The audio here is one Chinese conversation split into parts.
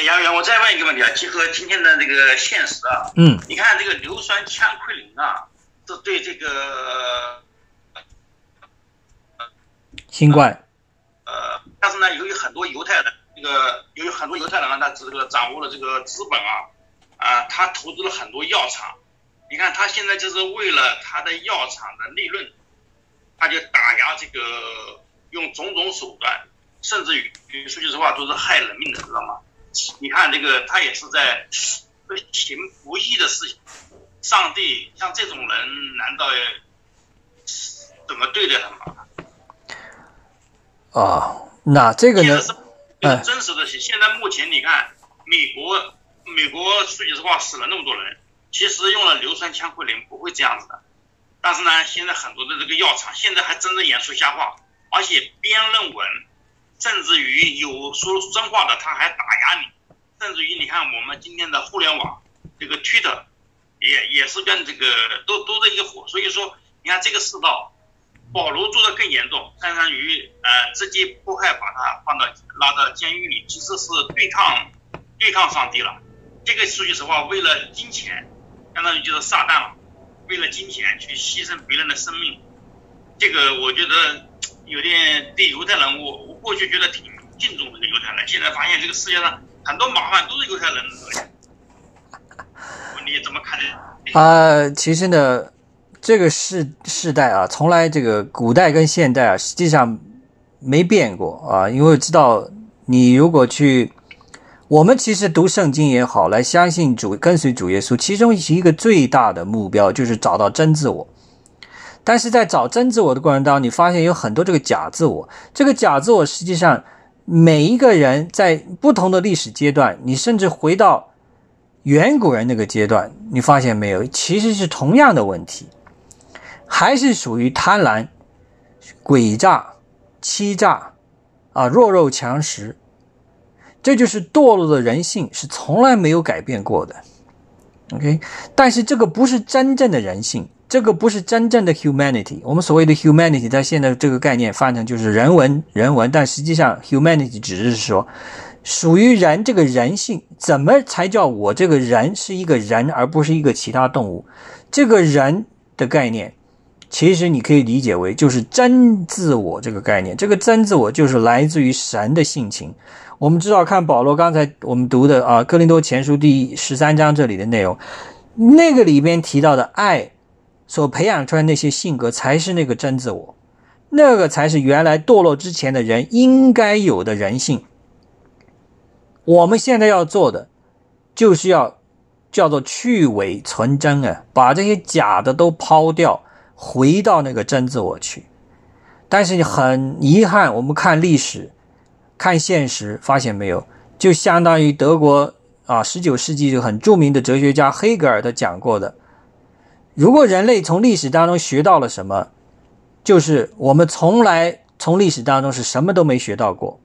哎，杨元，我再问一个问题啊，结合今天的这个现实啊，嗯，你看这个硫酸羟喹啉啊，这对这个新冠，呃，但是呢，由于很多犹太人，这个由于很多犹太人啊，他这个掌握了这个资本啊，啊，他投资了很多药厂，你看他现在就是为了他的药厂的利润，他就打压这个，用种种手段，甚至于说句实话都是害人命的，知道吗？你看这个，他也是在行不义的事情。上帝像这种人，难道怎么对待他们？啊，那这个呢？这是真实的。现在目前你看，美国美国说句实话死了那么多人，其实用了硫酸羟喹啉不会这样子的。但是呢，现在很多的这个药厂现在还真的演出瞎话，而且编论文，甚至于有说真话的他还打压你，甚至于你看我们今天的互联网这个 Twitter 也也是跟这个都都在一个火。所以说，你看这个世道。保罗做的更严重，相当于呃直接迫害，把他放到拉到监狱里，其实是对抗对抗上帝了。这个说句实话，为了金钱，相当于就是撒旦了。为了金钱去牺牲别人的生命，这个我觉得有点对犹太人，我我过去觉得挺敬重这个犹太人，现在发现这个世界上很多麻烦都是犹太人惹的。你怎么看呢？啊，其实呢。这个世世代啊，从来这个古代跟现代啊，实际上没变过啊。因为知道你如果去，我们其实读圣经也好，来相信主、跟随主耶稣，其中一个最大的目标就是找到真自我。但是在找真自我的过程当中，你发现有很多这个假自我。这个假自我实际上每一个人在不同的历史阶段，你甚至回到远古人那个阶段，你发现没有，其实是同样的问题。还是属于贪婪、诡诈、欺诈，啊，弱肉强食，这就是堕落的人性，是从来没有改变过的。OK，但是这个不是真正的人性，这个不是真正的 humanity。我们所谓的 humanity，在现在这个概念翻成就是人文，人文，但实际上 humanity 只是说属于人这个人性，怎么才叫我这个人是一个人，而不是一个其他动物？这个人的概念。其实你可以理解为就是真自我这个概念，这个真自我就是来自于神的性情。我们知道，看保罗刚才我们读的啊《哥林多前书》第十三章这里的内容，那个里边提到的爱所培养出来那些性格，才是那个真自我，那个才是原来堕落之前的人应该有的人性。我们现在要做的，就是要叫做去伪存真啊，把这些假的都抛掉。回到那个真自我去，但是很遗憾，我们看历史，看现实，发现没有，就相当于德国啊，十九世纪就很著名的哲学家黑格尔他讲过的，如果人类从历史当中学到了什么，就是我们从来从历史当中是什么都没学到过。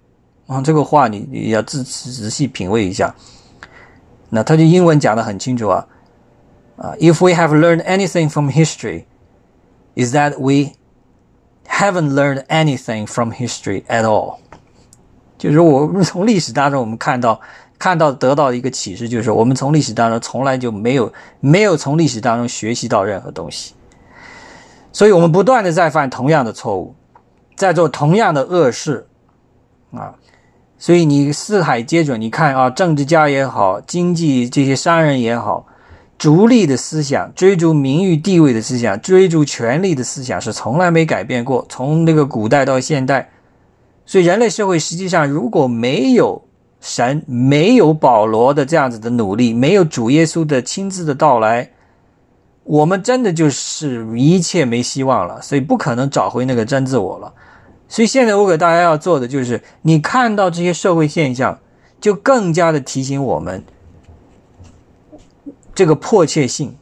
啊，这个话你你要仔仔细品味一下。那他就英文讲的很清楚啊，啊，If we have learned anything from history。is that we haven't learned anything from history at all。就是我们从历史当中，我们看到看到得到的一个启示，就是我们从历史当中从来就没有没有从历史当中学习到任何东西，所以我们不断的在犯同样的错误，在做同样的恶事啊。所以你四海皆准，你看啊，政治家也好，经济这些商人也好。逐利的思想，追逐名誉地位的思想，追逐权力的思想是从来没改变过，从那个古代到现代。所以人类社会实际上如果没有神，没有保罗的这样子的努力，没有主耶稣的亲自的到来，我们真的就是一切没希望了。所以不可能找回那个真自我了。所以现在我给大家要做的就是，你看到这些社会现象，就更加的提醒我们。这个迫切性，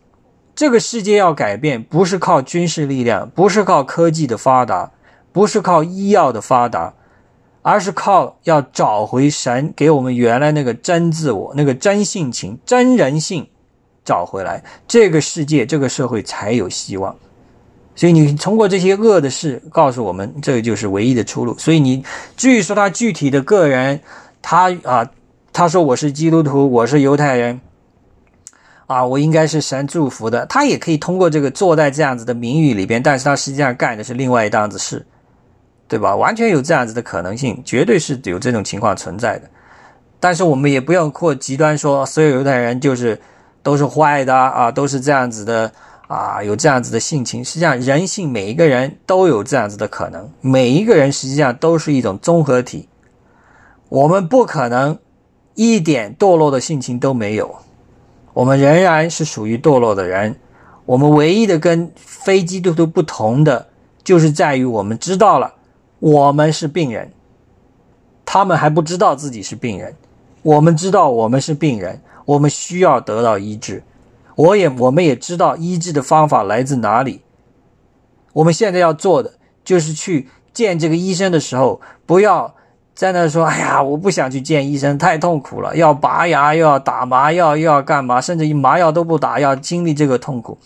这个世界要改变，不是靠军事力量，不是靠科技的发达，不是靠医药的发达，而是靠要找回神给我们原来那个真自我、那个真性情、真人性找回来，这个世界、这个社会才有希望。所以你通过这些恶的事告诉我们，这个就是唯一的出路。所以你至于说他具体的个人，他啊。他说我是基督徒，我是犹太人，啊，我应该是神祝福的。他也可以通过这个坐在这样子的名誉里边，但是他实际上干的是另外一档子事，对吧？完全有这样子的可能性，绝对是有这种情况存在的。但是我们也不要扩极端说所有犹太人就是都是坏的啊，都是这样子的啊，有这样子的性情。实际上，人性每一个人都有这样子的可能，每一个人实际上都是一种综合体。我们不可能一点堕落的性情都没有，我们仍然是属于堕落的人。我们唯一的跟非基督徒不同的，就是在于我们知道了我们是病人，他们还不知道自己是病人。我们知道我们是病人，我们需要得到医治。我也我们也知道医治的方法来自哪里。我们现在要做的就是去见这个医生的时候，不要。在那说，哎呀，我不想去见医生，太痛苦了，要拔牙，又要打麻药，又要干嘛，甚至于麻药都不打，要经历这个痛苦，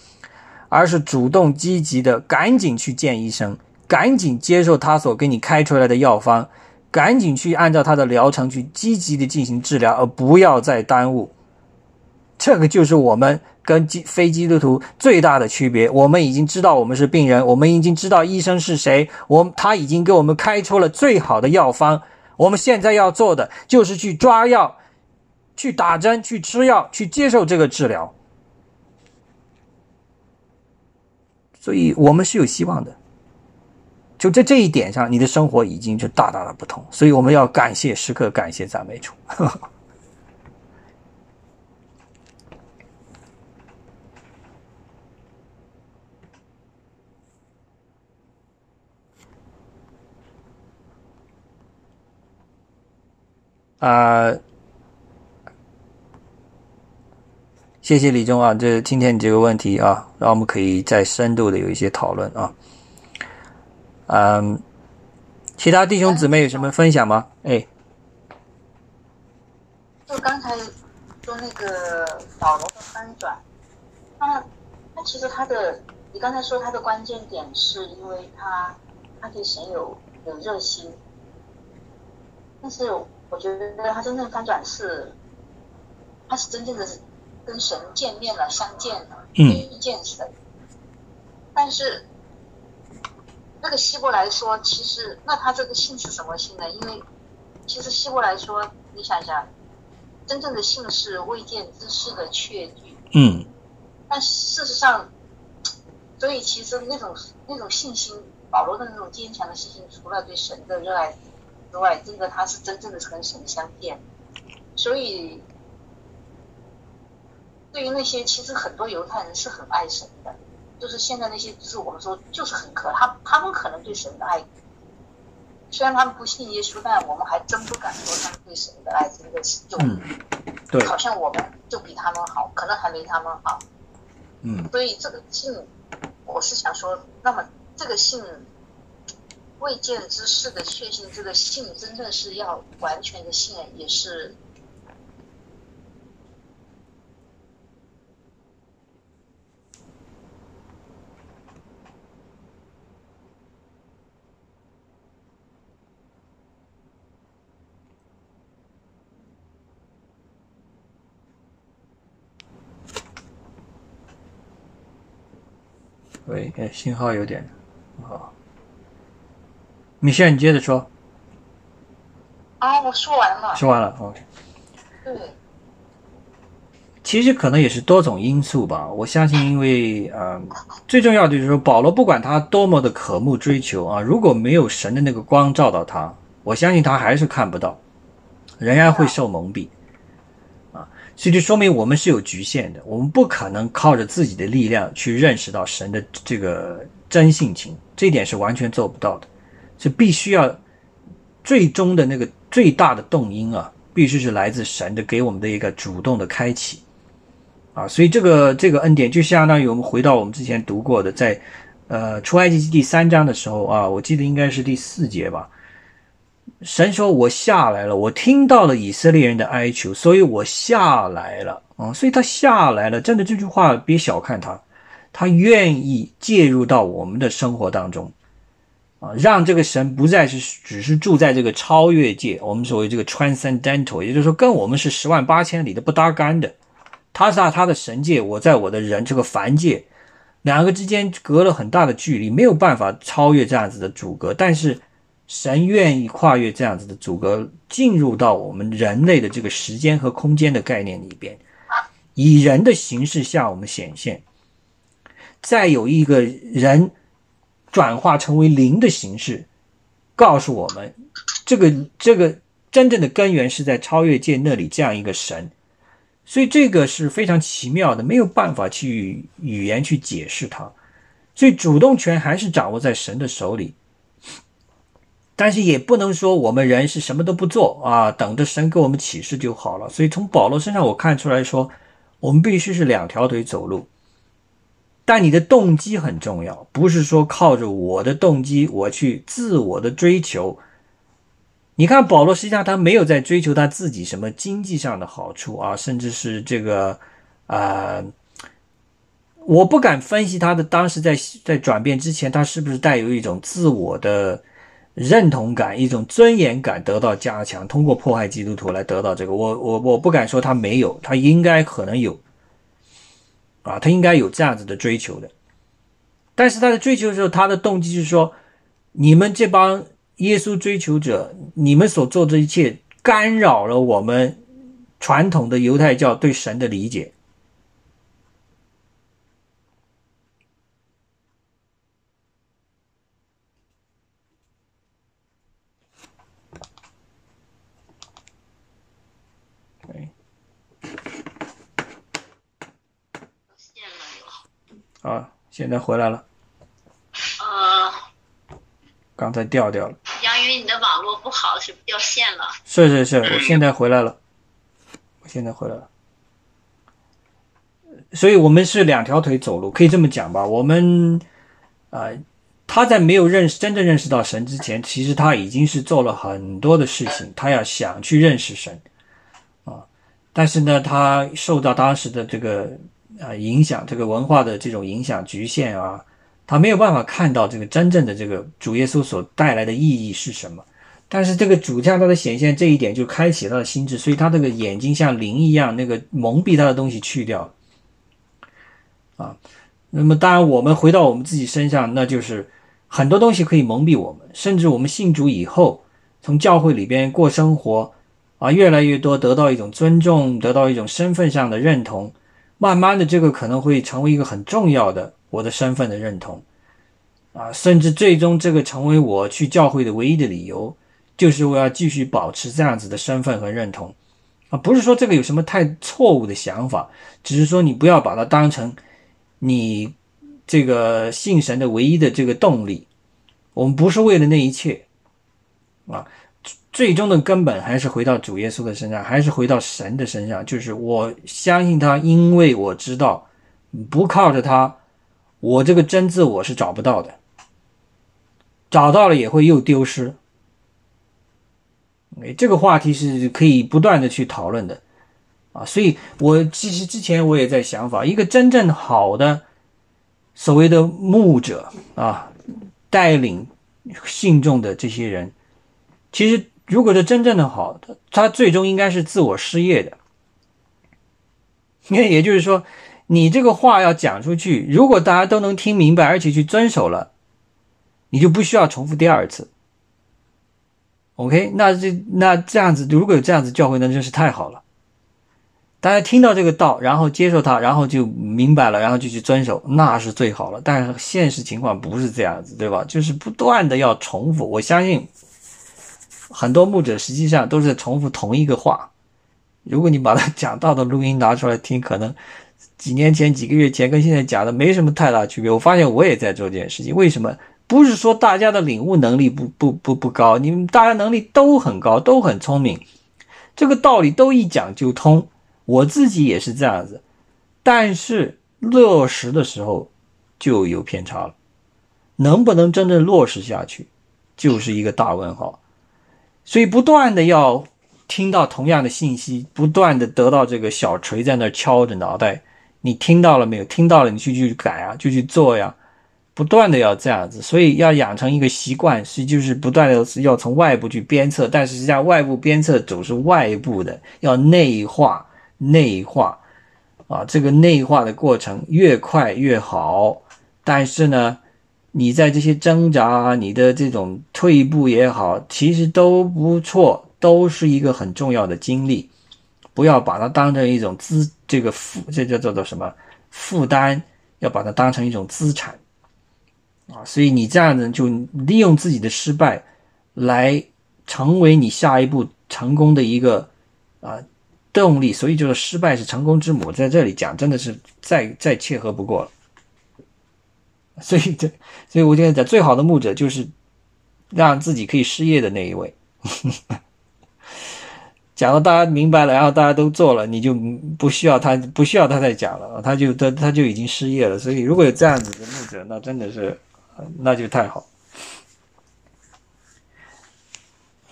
而是主动积极的，赶紧去见医生，赶紧接受他所给你开出来的药方，赶紧去按照他的疗程去积极的进行治疗，而不要再耽误。这个就是我们跟基非基督徒最大的区别。我们已经知道我们是病人，我们已经知道医生是谁，我他已经给我们开出了最好的药方。我们现在要做的就是去抓药、去打针、去吃药、去接受这个治疗，所以我们是有希望的。就在这一点上，你的生活已经就大大的不同。所以我们要感谢，时刻感谢赞美主。啊，谢谢李忠啊，这今天你这个问题啊，让我们可以再深度的有一些讨论啊。嗯，其他弟兄姊妹有什么分享吗？哎，就刚才说那个保罗的翻转，他他其实他的，你刚才说他的关键点是因为他他对神有有热心，但是。我觉得他真正翻转是，他是真正的跟神见面了、相见了、遇见神。但是，那个希伯来说，其实那他这个信是什么信呢？因为其实希伯来说，你想想，真正的信是未见之事的确据。嗯。但事实上，所以其实那种那种信心，保罗的那种坚强的信心，除了对神的热爱。之外，真的他是真正的跟神相见，所以对于那些其实很多犹太人是很爱神的，就是现在那些就是我们说就是很可他他们可能对神的爱，虽然他们不信耶稣，但我们还真不敢说他们对神的爱真的是就，对，好像我们就比他们好，可能还没他们好，嗯，所以这个信，我是想说，那么这个信。未见之事的确信，这个信真正是要完全的信，也是。喂，哎，信号有点，好。米线，你接着说。啊，我说完了。说完了，OK。对。其实可能也是多种因素吧。我相信，因为呃，最重要的就是说，保罗不管他多么的渴慕追求啊，如果没有神的那个光照到他，我相信他还是看不到，仍然会受蒙蔽。所以就说明我们是有局限的，我们不可能靠着自己的力量去认识到神的这个真性情，这一点是完全做不到的。是必须要最终的那个最大的动因啊，必须是来自神的给我们的一个主动的开启啊，所以这个这个恩典就相当于我们回到我们之前读过的，在呃出埃及记第三章的时候啊，我记得应该是第四节吧。神说：“我下来了，我听到了以色列人的哀求，所以我下来了啊。”所以他下来了，真的这句话别小看他，他愿意介入到我们的生活当中。啊，让这个神不再是只是住在这个超越界，我们所谓这个 transcendental，也就是说跟我们是十万八千里的不搭干的。他在他的神界，我在我的人这个凡界，两个之间隔了很大的距离，没有办法超越这样子的阻隔。但是神愿意跨越这样子的阻隔，进入到我们人类的这个时间和空间的概念里边，以人的形式向我们显现。再有一个人转化成为灵的形式，告诉我们，这个这个真正的根源是在超越界那里这样一个神。所以这个是非常奇妙的，没有办法去语言去解释它。所以主动权还是掌握在神的手里，但是也不能说我们人是什么都不做啊，等着神给我们启示就好了。所以从保罗身上我看出来说，我们必须是两条腿走路，但你的动机很重要，不是说靠着我的动机我去自我的追求。你看，保罗实际上他没有在追求他自己什么经济上的好处啊，甚至是这个，啊，我不敢分析他的当时在在转变之前，他是不是带有一种自我的认同感、一种尊严感得到加强，通过迫害基督徒来得到这个。我我我不敢说他没有，他应该可能有，啊，他应该有这样子的追求的。但是他的追求的时候，他的动机是说，你们这帮。耶稣追求者，你们所做的一切干扰了我们传统的犹太教对神的理解。对，啊，现在回来了。呃，刚才掉掉了。杨云你的网络不好，是掉线了。是是是，我现在回来了，我现在回来了。所以，我们是两条腿走路，可以这么讲吧？我们啊，他在没有认识、真正认识到神之前，其实他已经是做了很多的事情，他要想去认识神啊。但是呢，他受到当时的这个啊影响，这个文化的这种影响局限啊。他没有办法看到这个真正的这个主耶稣所带来的意义是什么，但是这个主向他的显现这一点就开启他的心智，所以他这个眼睛像灵一样，那个蒙蔽他的东西去掉啊。那么当然，我们回到我们自己身上，那就是很多东西可以蒙蔽我们，甚至我们信主以后，从教会里边过生活啊，越来越多得到一种尊重，得到一种身份上的认同，慢慢的这个可能会成为一个很重要的。我的身份的认同，啊，甚至最终这个成为我去教会的唯一的理由，就是我要继续保持这样子的身份和认同，啊，不是说这个有什么太错误的想法，只是说你不要把它当成你这个信神的唯一的这个动力。我们不是为了那一切，啊，最终的根本还是回到主耶稣的身上，还是回到神的身上，就是我相信他，因为我知道不靠着他。我这个真自我是找不到的，找到了也会又丢失。哎，这个话题是可以不断的去讨论的，啊，所以我其实之前我也在想法，一个真正好的所谓的牧者啊，带领信众的这些人，其实如果是真正的好他，他最终应该是自我失业的。那 也就是说。你这个话要讲出去，如果大家都能听明白，而且去遵守了，你就不需要重复第二次。OK，那这那这样子，如果有这样子教会，那真是太好了。大家听到这个道，然后接受它，然后就明白了，然后就去遵守，那是最好了。但是现实情况不是这样子，对吧？就是不断的要重复。我相信很多牧者实际上都是在重复同一个话。如果你把他讲到的录音拿出来听，可能。几年前、几个月前跟现在讲的没什么太大区别。我发现我也在做这件事情。为什么？不是说大家的领悟能力不不不不高，你们大家能力都很高，都很聪明，这个道理都一讲就通。我自己也是这样子，但是落实的时候就有偏差了。能不能真正落实下去，就是一个大问号。所以不断的要听到同样的信息，不断的得到这个小锤在那敲着脑袋。你听到了没有？听到了，你去去改啊，就去做呀。不断的要这样子，所以要养成一个习惯，是就是不断的要从外部去鞭策，但是实际上外部鞭策总是外部的，要内化内化啊，这个内化的过程越快越好。但是呢，你在这些挣扎，你的这种退步也好，其实都不错，都是一个很重要的经历。不要把它当成一种资，这个负，这叫做做什么负担？要把它当成一种资产啊！所以你这样子就利用自己的失败，来成为你下一步成功的一个啊动力。所以就是失败是成功之母，在这里讲真的是再再切合不过了。所以这，所以我现在讲最好的牧者就是让自己可以失业的那一位。讲到大家明白了，然后大家都做了，你就不需要他，不需要他再讲了，他就他他就已经失业了。所以如果有这样子的牧者，那真的是，那就太好。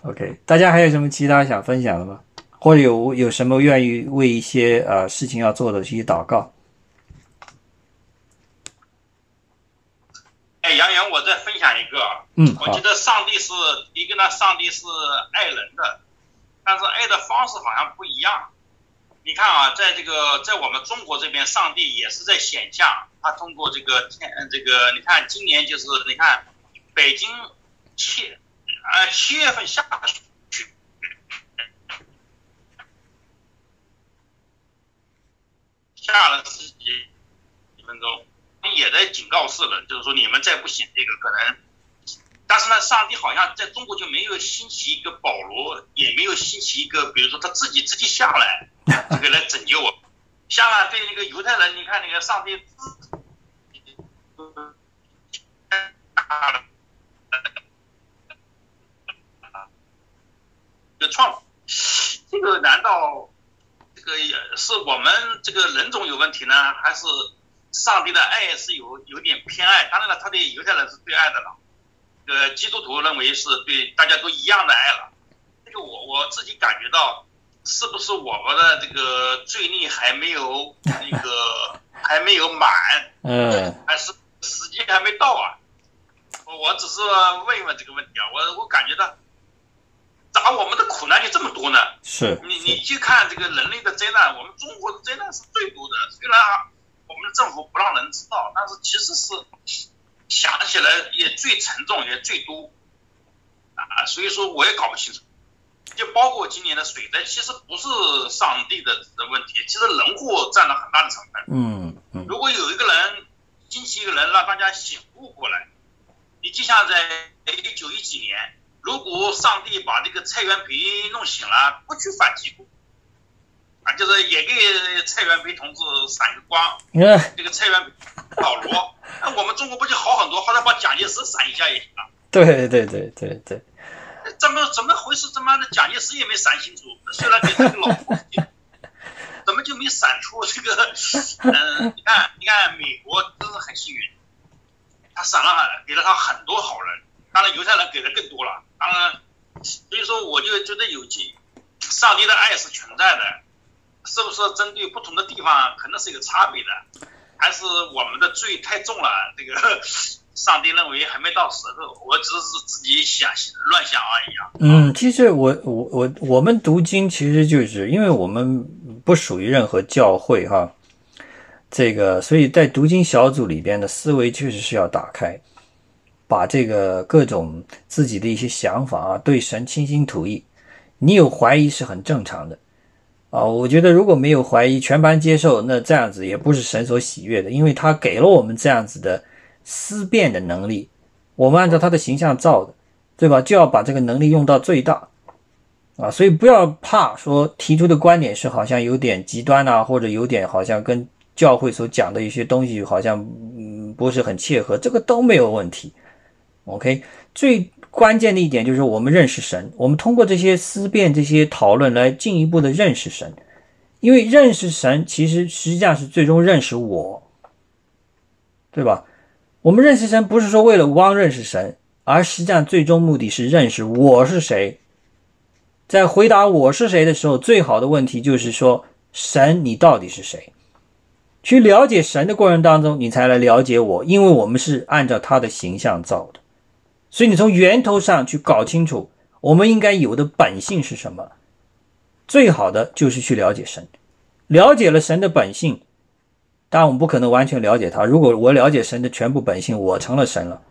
OK，大家还有什么其他想分享的吗？或者有有什么愿意为一些呃事情要做的去祷告？哎，杨洋，我再分享一个。嗯，我觉得上帝是一个呢，上帝是爱人的。但是爱的方式好像不一样。你看啊，在这个在我们中国这边，上帝也是在显象。他通过这个天，这个你看，今年就是你看，北京七啊七月份下雪，下了十几几分钟，也在警告世人，就是说你们再不行，这个可能。但是呢，上帝好像在中国就没有兴起一个保罗，也没有兴起一个，比如说他自己直接下来，这个来拯救我。像啊，对那个犹太人，你看那个上帝，就创，这个难道这个也是我们这个人种有问题呢，还是上帝的爱是有有点偏爱？当然了，他对犹太人是最爱的了。呃，基督徒认为是对大家都一样的爱了，这个我我自己感觉到，是不是我们的这个罪孽还没有那个 还没有满，嗯，还是时间还没到啊？我我只是问一问这个问题啊，我我感觉到，咋我们的苦难就这么多呢？是，你你去看这个人类的灾难，我们中国的灾难是最多的，虽然政府不让人知道，但是其实是。想起来也最沉重，也最多啊，所以说我也搞不清楚。就包括今年的水灾，其实不是上帝的的问题，其实人祸占了很大的成分。嗯嗯。如果有一个人惊起一个人，让大家醒悟过来，你就像在一九一几年，如果上帝把这个蔡元培弄醒了，不去反击过，啊，就是也给蔡元培同志闪个光。这个蔡元培、保罗。那我们中国不就好很多？后来把蒋介石闪一下也行了。对对对对对。怎么怎么回事？他妈的蒋介石也没闪清楚，虽然给他个老婆，怎么就没闪出这个？嗯，你看，你看，美国真是很幸运，他闪了，给了他很多好人。当然，犹太人给的更多了。当然，所以说我就觉得有劲，上帝的爱是存在的，是不是针对不同的地方可能是有差别的？还是我们的罪太重了，这个上帝认为还没到时候，我只是自己想乱想而已啊。嗯，其实我我我我们读经其实就是因为我们不属于任何教会哈，这个所以在读经小组里边的思维确实是要打开，把这个各种自己的一些想法啊对神倾心吐意，你有怀疑是很正常的。啊，我觉得如果没有怀疑，全盘接受，那这样子也不是神所喜悦的，因为他给了我们这样子的思辨的能力，我们按照他的形象造的，对吧？就要把这个能力用到最大，啊，所以不要怕说提出的观点是好像有点极端啊，或者有点好像跟教会所讲的一些东西好像嗯不是很切合，这个都没有问题。OK，最。关键的一点就是我们认识神，我们通过这些思辨、这些讨论来进一步的认识神，因为认识神其实实际上是最终认识我，对吧？我们认识神不是说为了光认识神，而实际上最终目的是认识我是谁。在回答我是谁的时候，最好的问题就是说神，你到底是谁？去了解神的过程当中，你才来了解我，因为我们是按照他的形象造的，所以你从源头上去搞清楚我们应该有的本性是什么。最好的就是去了解神，了解了神的本性，当然我们不可能完全了解他。如果我了解神的全部本性，我成了神了，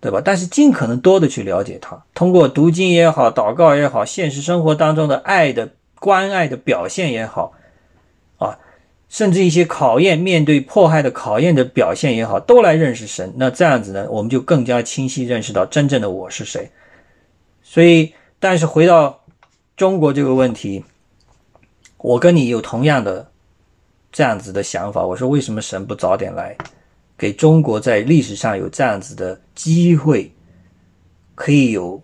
对吧？但是尽可能多的去了解他，通过读经也好，祷告也好，现实生活当中的爱的关爱的表现也好，甚至一些考验，面对迫害的考验的表现也好，都来认识神。那这样子呢，我们就更加清晰认识到真正的我是谁。所以，但是回到。中国这个问题，我跟你有同样的这样子的想法。我说，为什么神不早点来，给中国在历史上有这样子的机会，可以有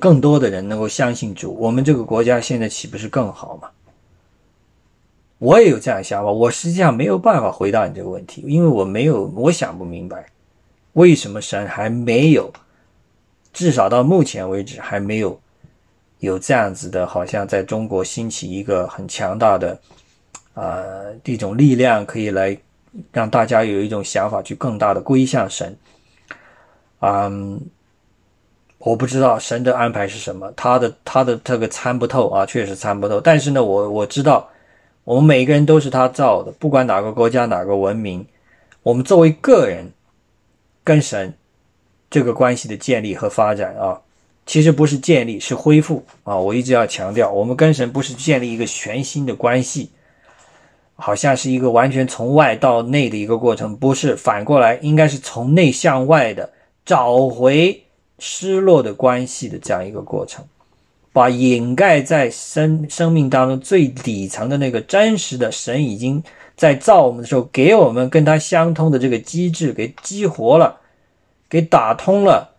更多的人能够相信主，我们这个国家现在岂不是更好吗？我也有这样想法。我实际上没有办法回答你这个问题，因为我没有，我想不明白，为什么神还没有，至少到目前为止还没有。有这样子的，好像在中国兴起一个很强大的，呃，一种力量，可以来让大家有一种想法，去更大的归向神。嗯，我不知道神的安排是什么，他的他的这个参不透啊，确实参不透。但是呢，我我知道，我们每个人都是他造的，不管哪个国家哪个文明，我们作为个人跟神这个关系的建立和发展啊。其实不是建立，是恢复啊！我一直要强调，我们跟神不是建立一个全新的关系，好像是一个完全从外到内的一个过程，不是反过来，应该是从内向外的找回失落的关系的这样一个过程，把掩盖在生生命当中最底层的那个真实的神已经在造我们的时候给我们跟他相通的这个机制给激活了，给打通了。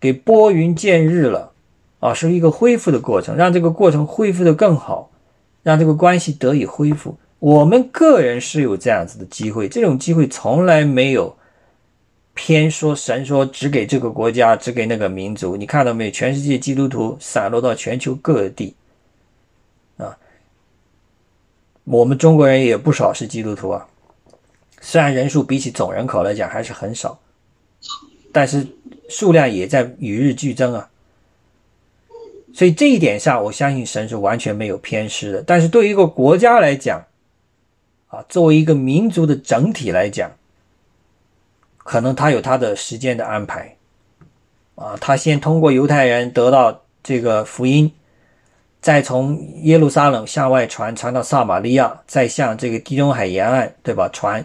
给拨云见日了，啊，是一个恢复的过程，让这个过程恢复的更好，让这个关系得以恢复。我们个人是有这样子的机会，这种机会从来没有偏说神说只给这个国家，只给那个民族。你看到没有？全世界基督徒散落到全球各地，啊，我们中国人也不少是基督徒啊，虽然人数比起总人口来讲还是很少，但是。数量也在与日俱增啊，所以这一点上，我相信神是完全没有偏失的。但是对于一个国家来讲，啊，作为一个民族的整体来讲，可能他有他的时间的安排，啊，他先通过犹太人得到这个福音，再从耶路撒冷向外传，传到撒玛利亚，再向这个地中海沿岸，对吧？传。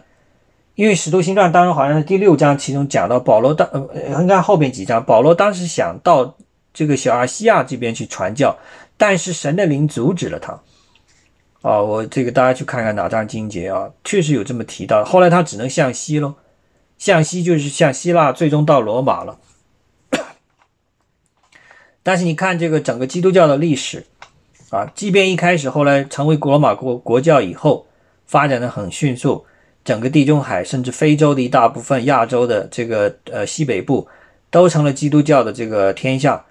因为《使徒行传》当中好像是第六章，其中讲到保罗当呃，应该后边几章，保罗当时想到这个小亚细亚这边去传教，但是神的灵阻止了他。啊，我这个大家去看看哪章经节啊，确实有这么提到。后来他只能向西喽，向西就是向希腊，最终到罗马了。但是你看这个整个基督教的历史啊，即便一开始后来成为罗马国国教以后，发展的很迅速。整个地中海，甚至非洲的一大部分，亚洲的这个呃西北部，都成了基督教的这个天下。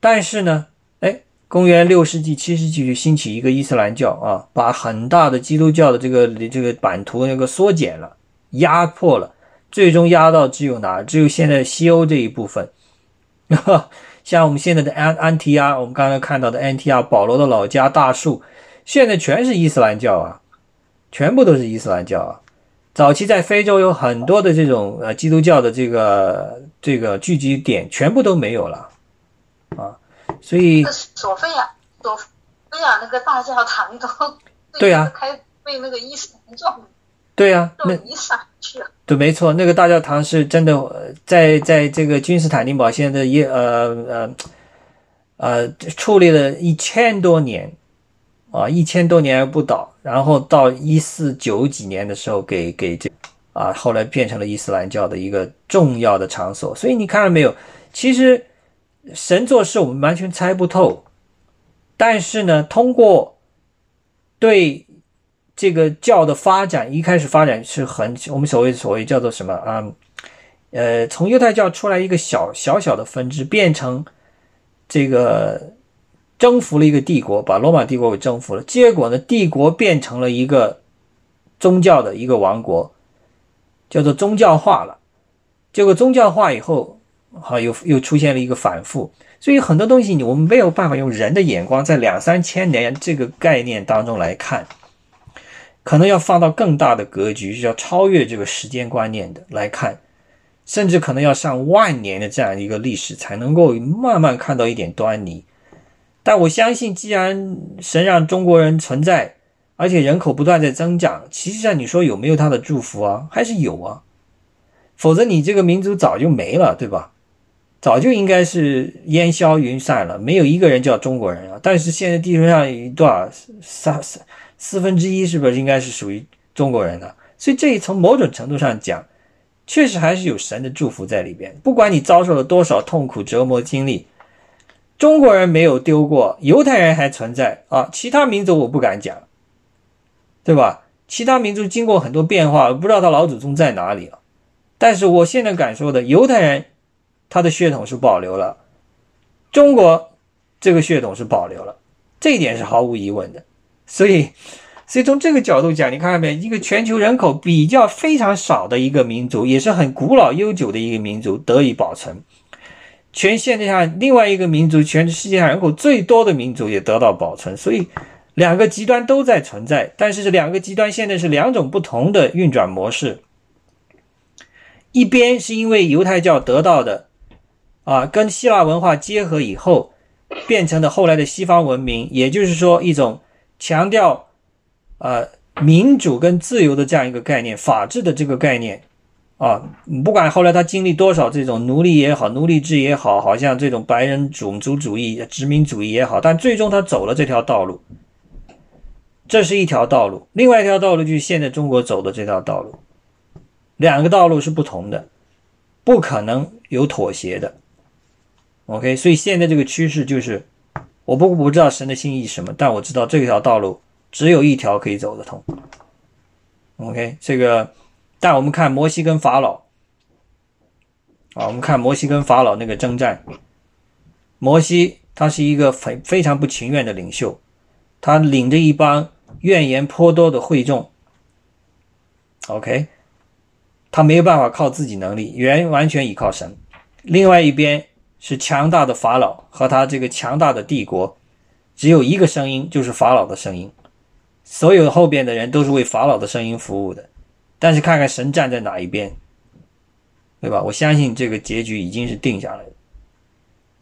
但是呢，哎，公元六世纪、七世纪就兴起一个伊斯兰教啊，把很大的基督教的这个这个版图那个缩减了，压迫了，最终压到只有哪？只有现在西欧这一部分。像我们现在的安安提阿，我们刚才看到的安提阿，保罗的老家大树，现在全是伊斯兰教啊，全部都是伊斯兰教啊。早期在非洲有很多的这种呃基督教的这个这个聚集点，全部都没有了，啊，所以索菲亚索菲亚那个大教堂都 对呀，开被那个伊斯兰教对呀，那伊斯兰去了，对，没错，那个大教堂是真的，在在这个君士坦丁堡现在也呃呃呃矗立了一千多年。啊，一千多年不倒，然后到一四九几年的时候，给给这啊，后来变成了伊斯兰教的一个重要的场所。所以你看到没有？其实神做事我们完全猜不透，但是呢，通过对这个教的发展，一开始发展是很我们所谓所谓叫做什么啊？呃，从犹太教出来一个小小小的分支，变成这个。征服了一个帝国，把罗马帝国给征服了。结果呢，帝国变成了一个宗教的一个王国，叫做宗教化了。结果宗教化以后，好又又出现了一个反复，所以很多东西你我们没有办法用人的眼光在两三千年这个概念当中来看，可能要放到更大的格局，是要超越这个时间观念的来看，甚至可能要上万年的这样一个历史才能够慢慢看到一点端倪。但我相信，既然神让中国人存在，而且人口不断在增长，其实上你说有没有他的祝福啊？还是有啊。否则你这个民族早就没了，对吧？早就应该是烟消云散了，没有一个人叫中国人啊。但是现在地球上有多少三四四分之一是不是应该是属于中国人的？所以这从某种程度上讲，确实还是有神的祝福在里边。不管你遭受了多少痛苦折磨经历，中国人没有丢过，犹太人还存在啊。其他民族我不敢讲，对吧？其他民族经过很多变化，不知道他老祖宗在哪里了。但是我现在感受的犹太人，他的血统是保留了，中国这个血统是保留了，这一点是毫无疑问的。所以，所以从这个角度讲，你看到没？一个全球人口比较非常少的一个民族，也是很古老悠久的一个民族得以保存；全世界上另外一个民族，全世界上人口最多的民族也得到保存。所以，两个极端都在存在，但是这两个极端现在是两种不同的运转模式。一边是因为犹太教得到的，啊，跟希腊文化结合以后，变成的后来的西方文明，也就是说一种强调，呃，民主跟自由的这样一个概念，法治的这个概念，啊，不管后来他经历多少这种奴隶也好，奴隶制也好，好像这种白人种族主义、殖民主义也好，但最终他走了这条道路，这是一条道路，另外一条道路就是现在中国走的这条道路。两个道路是不同的，不可能有妥协的。OK，所以现在这个趋势就是，我不不知道神的心意是什么，但我知道这条道路只有一条可以走得通。OK，这个，但我们看摩西跟法老，啊，我们看摩西跟法老那个征战，摩西他是一个非非常不情愿的领袖，他领着一帮怨言颇多的会众。OK。他没有办法靠自己能力，原完全依靠神。另外一边是强大的法老和他这个强大的帝国，只有一个声音，就是法老的声音。所有后边的人都是为法老的声音服务的。但是看看神站在哪一边，对吧？我相信这个结局已经是定下来的。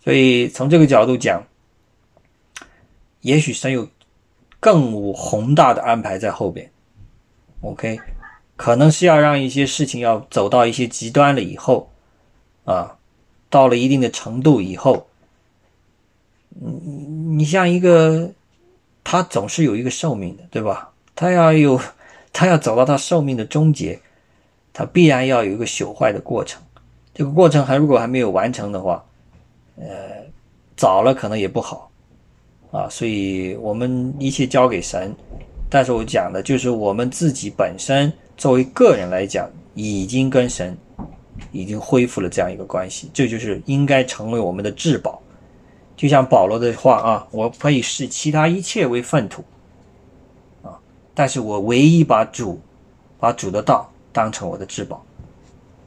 所以从这个角度讲，也许神有更宏大的安排在后边。OK。可能是要让一些事情要走到一些极端了以后，啊，到了一定的程度以后，嗯，你像一个，他总是有一个寿命的，对吧？他要有，他要走到他寿命的终结，他必然要有一个朽坏的过程。这个过程还如果还没有完成的话，呃，早了可能也不好，啊，所以我们一切交给神。但是我讲的就是我们自己本身。作为个人来讲，已经跟神已经恢复了这样一个关系，这就是应该成为我们的至宝。就像保罗的话啊，我可以视其他一切为粪土啊，但是我唯一把主把主的道当成我的至宝。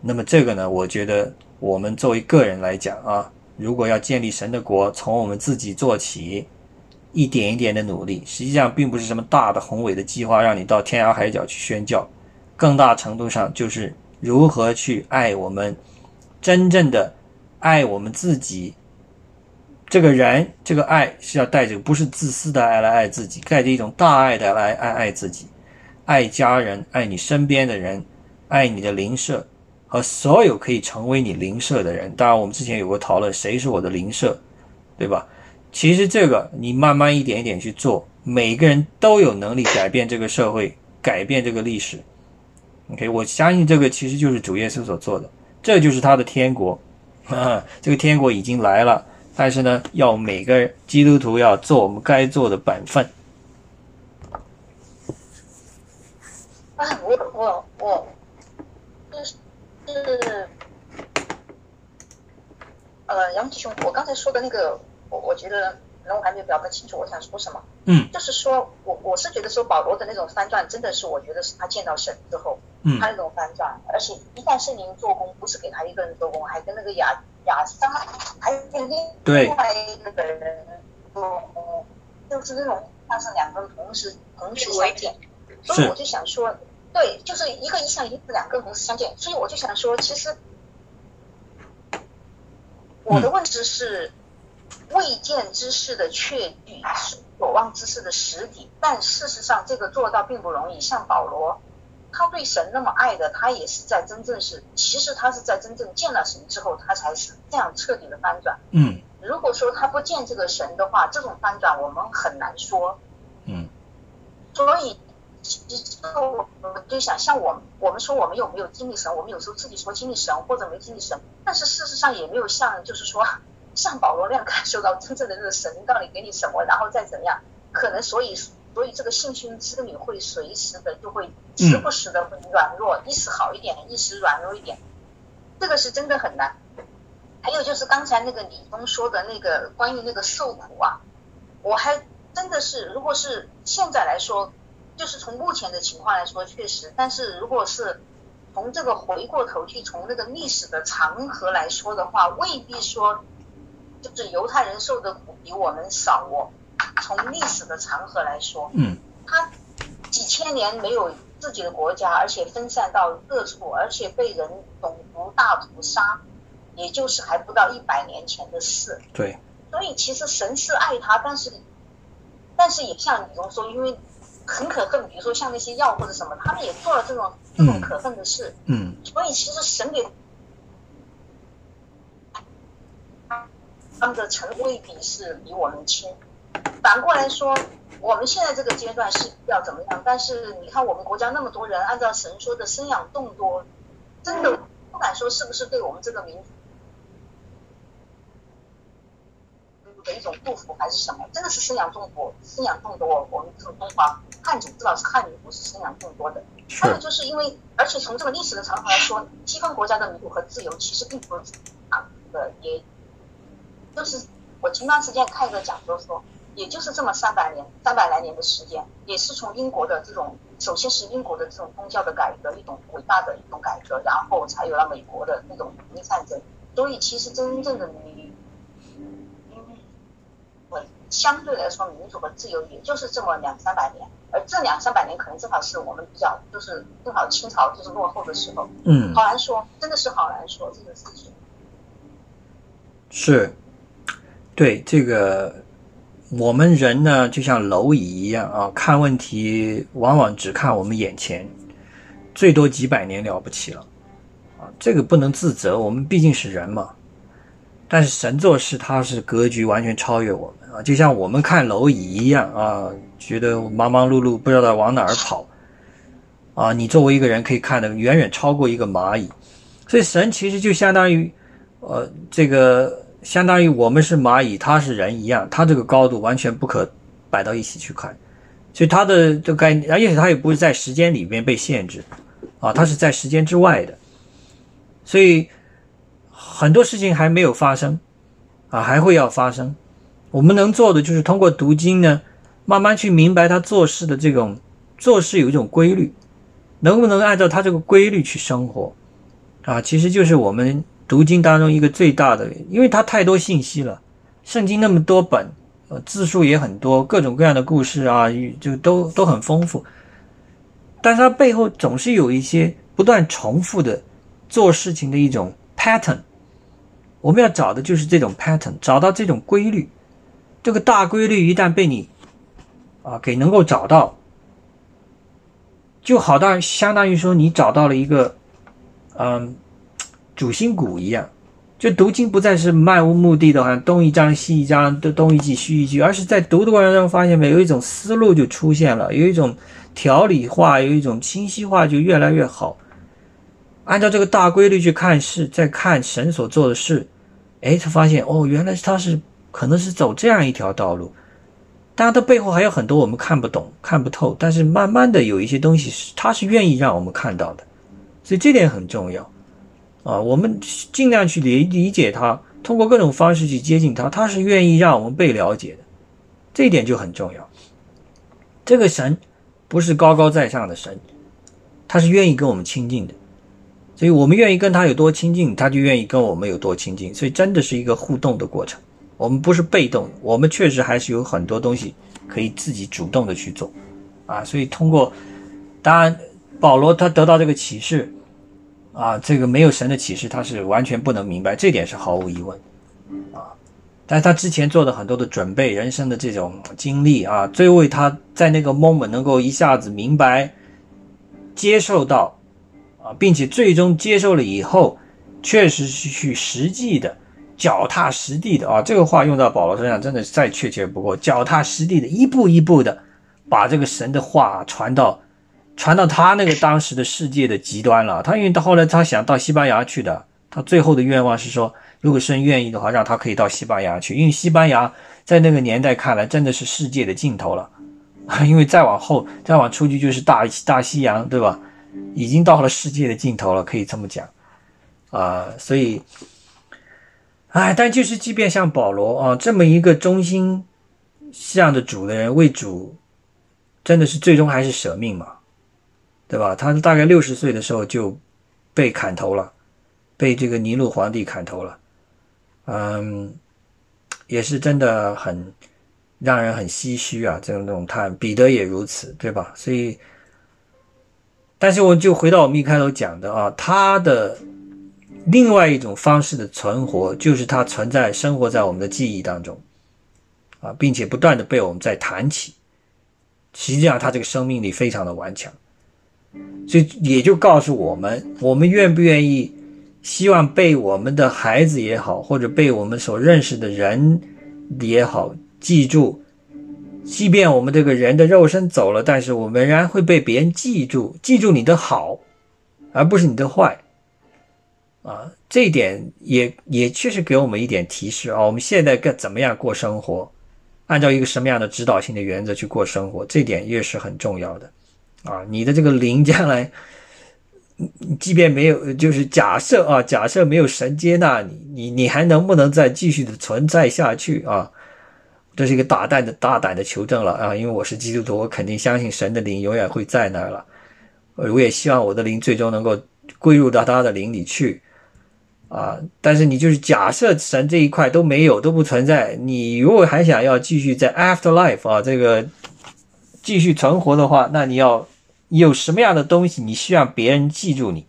那么这个呢，我觉得我们作为个人来讲啊，如果要建立神的国，从我们自己做起，一点一点的努力，实际上并不是什么大的宏伟的计划，让你到天涯海角去宣教。更大程度上就是如何去爱我们，真正的爱我们自己。这个人，这个爱是要带着不是自私的爱来爱自己，带着一种大爱的来爱爱自己，爱家人，爱你身边的人，爱你的邻舍和所有可以成为你邻舍的人。当然，我们之前有过讨论，谁是我的邻舍，对吧？其实这个你慢慢一点一点去做，每个人都有能力改变这个社会，改变这个历史。OK，我相信这个其实就是主耶稣所做的，这就是他的天国，啊，这个天国已经来了。但是呢，要每个基督徒要做我们该做的本分。啊，我我我，就是，呃，杨弟兄，我刚才说的那个，我我觉得，可能我还没有表达清楚我想说什么。嗯。就是说我我是觉得说保罗的那种翻转，真的是我觉得是他见到神之后，嗯。他那种翻转，而且一旦圣灵做工，不是给他一个人做工，还跟那个亚亚撒，还有另对。另外一个人做工，就是那种像是两个人同时同时相见，所以我就想说，对，就是一个一向一次两个同时相见，所以我就想说，其实我的问题是。未见之事的确据，所望之事的实底，但事实上这个做到并不容易。像保罗，他对神那么爱的，他也是在真正是，其实他是在真正见了神之后，他才是这样彻底的翻转。嗯如果说他不见这个神的话，这种翻转我们很难说。嗯所以，其实我就想，像我们我们说我们有没有经历神，我们有时候自己说经历神或者没经历神，但是事实上也没有像就是说像保罗那样感受到真正的那个神到底给你什么，然后再怎么样，可能所以所以这个信心之旅会随时的就会时不时的会软弱，一时好一点，一时软弱一点，这个是真的很难。还有就是刚才那个李东说的那个关于那个受苦啊，我还真的是，如果是现在来说，就是从目前的情况来说，确实，但是如果是从这个回过头去从那个历史的长河来说的话，未必说就是犹太人受的苦比我们少哦。从历史的长河来说，嗯他几千年没有自己的国家，而且分散到各处，而且被人种族大屠杀，也就是还不到一百年前的事。对，所以其实神是爱他，但是但是也像李宗说，因为很可恨，比如说像那些药或者什么，他们也做了这种这种可恨的事，嗯所以其实神给他们的城未必是比我们轻。反过来说，我们现在这个阶段是要怎么样？但是你看，我们国家那么多人，按照神说的生养众多，真的不敢说是不是对我们这个民族的一种祝福还是什么？真的是生养众多，生养众多。我们这种中华汉族至少是汉民族是生养众多的。还有就是因为，而且从这个历史的长河来说，西方国家的民主和自由其实并不是啊的，也就是我前段时间看一个讲座说，也就是这么三百年、三百来年的时间，也是从英国的这种，首先是英国的这种宗教的改革，一种伟大的一种改革，然后才有了美国的那种独立战争。所以其实真正的民，嗯，我相对来说民主和自由也就是这么两三百年，而这两三百年可能正好是我们比较就是正好清朝就是落后的时候，嗯好难说，真的是好难说这个事情。是，对这个我们人呢，就像蝼蚁一样啊，看问题往往只看我们眼前，最多几百年了不起了啊，这个不能自责，我们毕竟是人嘛。但是神做事，他是格局完全超越我们啊，就像我们看蝼蚁一样啊，觉得忙忙碌碌不知道往哪儿跑啊，你作为一个人可以看得远远超过一个蚂蚁，所以神其实就相当于。呃，这个相当于我们是蚂蚁，他是人一样，他这个高度完全不可摆到一起去看，所以他的这个概念，而且他也不是在时间里面被限制，啊，他是在时间之外的，所以很多事情还没有发生，啊，还会要发生。我们能做的就是通过读经呢，慢慢去明白他做事的这种做事有一种规律，能不能按照他这个规律去生活，啊，其实就是我们。读经当中一个最大的，因为它太多信息了，圣经那么多本，呃，字数也很多，各种各样的故事啊，就都都很丰富。但是它背后总是有一些不断重复的做事情的一种 pattern。我们要找的就是这种 pattern，找到这种规律。这个大规律一旦被你啊给能够找到，就好到相当于说你找到了一个嗯。主心骨一样，就读经不再是漫无目的的，好像东一章西一章，东东一句西一句，而是在读的过程中发现没，有一种思路就出现了，有一种条理化，有一种清晰化，就越来越好。按照这个大规律去看事，再看神所做的事，哎，他发现哦，原来他是可能是走这样一条道路，当然，它背后还有很多我们看不懂、看不透，但是慢慢的有一些东西是他是愿意让我们看到的，所以这点很重要。啊，我们尽量去理理解他，通过各种方式去接近他，他是愿意让我们被了解的，这一点就很重要。这个神不是高高在上的神，他是愿意跟我们亲近的，所以我们愿意跟他有多亲近，他就愿意跟我们有多亲近，所以真的是一个互动的过程。我们不是被动，我们确实还是有很多东西可以自己主动的去做，啊，所以通过，当然保罗他得到这个启示，啊，这个没有神的启示他是完全不能明白，这点是毫无疑问，啊，但是他之前做的很多的准备，人生的这种经历啊，最为他在那个 moment 能够一下子明白、接受到，啊，并且最终接受了以后，确实是去实际的。脚踏实地的啊，这个话用到保罗身上真的再确切不过。脚踏实地的，一步一步的把这个神的话传到，传到他那个当时的世界的极端了。他因为到后来他想到西班牙去的，他最后的愿望是说，如果神愿意的话，让他可以到西班牙去，因为西班牙在那个年代看来真的是世界的尽头了，因为再往后再往出去就是大大西洋，对吧？已经到了世界的尽头了，可以这么讲啊，所以。哎，但就是即便像保罗啊这么一个忠心向着主的人，为主真的是最终还是舍命嘛，对吧？他大概六十岁的时候就被砍头了，被这个尼禄皇帝砍头了，嗯，也是真的很让人很唏嘘啊，这种这种叹。彼得也如此，对吧？所以，但是我就回到我们一开头讲的啊，他的。另外一种方式的存活，就是他存在、生活在我们的记忆当中，啊，并且不断的被我们在谈起。实际上，他这个生命力非常的顽强，所以也就告诉我们：我们愿不愿意，希望被我们的孩子也好，或者被我们所认识的人也好记住。即便我们这个人的肉身走了，但是我们仍然会被别人记住，记住你的好，而不是你的坏。啊，这一点也也确实给我们一点提示啊。我们现在该怎么样过生活？按照一个什么样的指导性的原则去过生活？这点也是很重要的啊。你的这个灵将来，即便没有，就是假设啊，假设没有神接纳你，你你还能不能再继续的存在下去啊？这是一个大胆的大胆的求证了啊。因为我是基督徒，我肯定相信神的灵永远会在那儿了。我也希望我的灵最终能够归入到他的灵里去。啊！但是你就是假设神这一块都没有，都不存在。你如果还想要继续在 afterlife 啊这个继续存活的话，那你要有什么样的东西？你需要别人记住你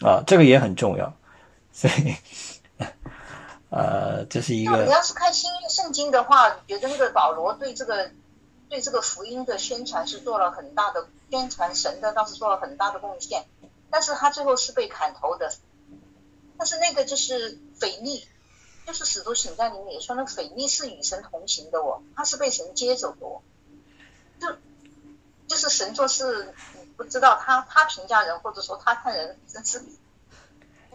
啊，这个也很重要。所以，呃，这是一个。你要是看新约圣经的话，觉得那个保罗对这个对这个福音的宣传是做了很大的宣传神的，倒是做了很大的贡献。但是他最后是被砍头的。但是那个就是腓力，就是使徒行传里面也说，那个腓力是与神同行的哦，他是被神接走的哦，就就是神作是你，不知道他他评价人或者说他看人真是，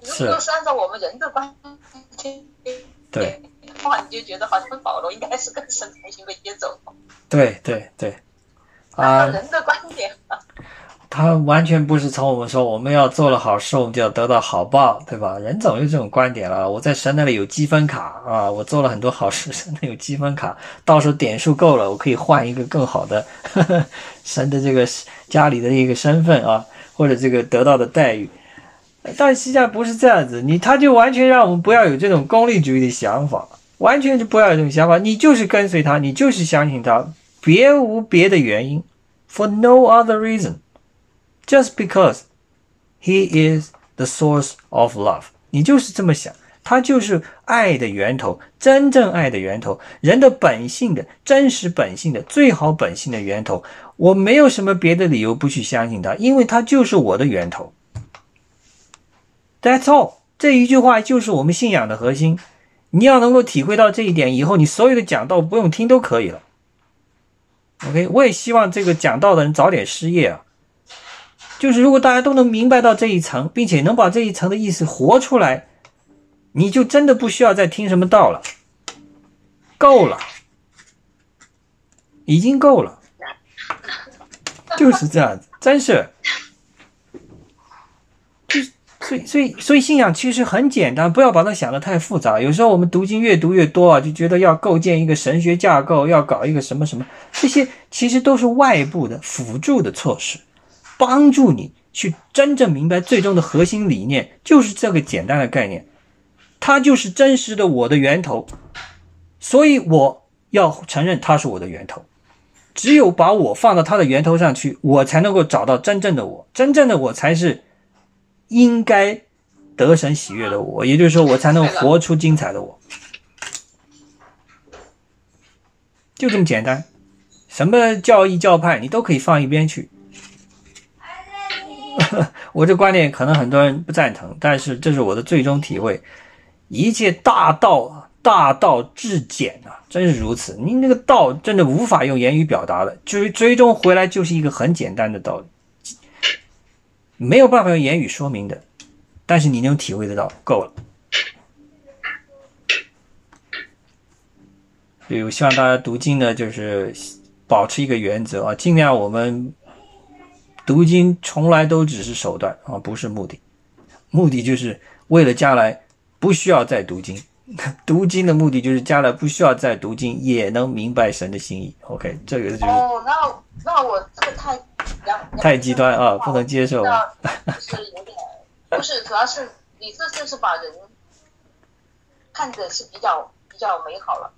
如果是。按照我们人的观点，对，话你就觉得好像保罗应该是跟神同行被接走。对对对，啊，人的观点。他完全不是从我们说我们要做了好事，我们就要得到好报，对吧？人总有这种观点了。我在神那里有积分卡啊，我做了很多好事，神那有积分卡，到时候点数够了，我可以换一个更好的呵 呵神的这个家里的一个身份啊，或者这个得到的待遇。但实际上不是这样子，你他就完全让我们不要有这种功利主义的想法，完全就不要有这种想法，你就是跟随他，你就是相信他，别无别的原因，for no other reason。Just because he is the source of love，你就是这么想，他就是爱的源头，真正爱的源头，人的本性的真实本性的最好本性的源头。我没有什么别的理由不去相信他，因为他就是我的源头。That's all，这一句话就是我们信仰的核心。你要能够体会到这一点以后，你所有的讲道不用听都可以了。OK，我也希望这个讲道的人早点失业啊。就是如果大家都能明白到这一层，并且能把这一层的意思活出来，你就真的不需要再听什么道了，够了，已经够了，就是这样子，真是，就所以，所以，所以信仰其实很简单，不要把它想得太复杂。有时候我们读经越读越多啊，就觉得要构建一个神学架构，要搞一个什么什么，这些其实都是外部的辅助的措施，帮助你去真正明白最终的核心理念，就是这个简单的概念，它就是真实的我的源头，所以我要承认它是我的源头。只有把我放到它的源头上去，我才能够找到真正的我，真正的我才是。应该得神喜悦的我，也就是说，我才能活出精彩的我，就这么简单。什么教义教派，你都可以放一边去。我这观点可能很多人不赞同，但是这是我的最终体会。一切大道，大道至简啊，真是如此。你那个道真的无法用言语表达的，就是最终回来就是一个很简单的道理。没有办法用言语说明的，但是你能体会得到，够了。所以我希望大家读经呢，就是保持一个原则啊，尽量我们读经从来都只是手段啊，不是目的。目的就是为了将来不需要再读经，读经的目的就是将来不需要再读经也能明白神的心意。OK，这个就是。哦，那那我这个太。太极端啊，不能接受。就是有点，不是，主要是你这就是把人看着是比较比较美好了，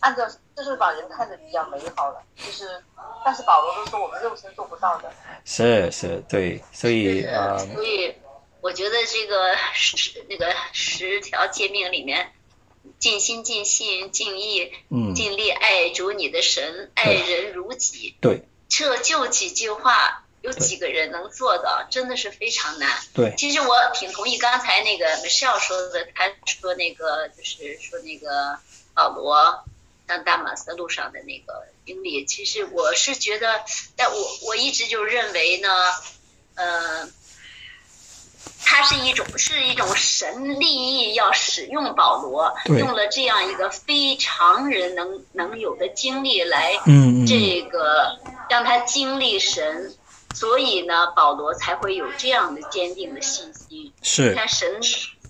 按照就是把人看得比较美好了，就是，但是保罗都说我们肉身做不到的。是是，对，所以啊，所以我觉得这个十那个十条诫命里面，尽心尽性尽意，嗯，尽力爱主你的神，爱人如己。对。这就几句话，有几个人能做到？真的是非常难。对，其实我挺同意刚才那个 Michelle 说的，他说那个就是说那个保罗上大马色路上的那个经历。其实我是觉得，但我我一直就认为呢，呃。它是一种是一种神利益要使用保罗，用了这样一个非常人能能有的经历来，这个让他经历神，所以呢，保罗才会有这样的坚定的信心。是，看神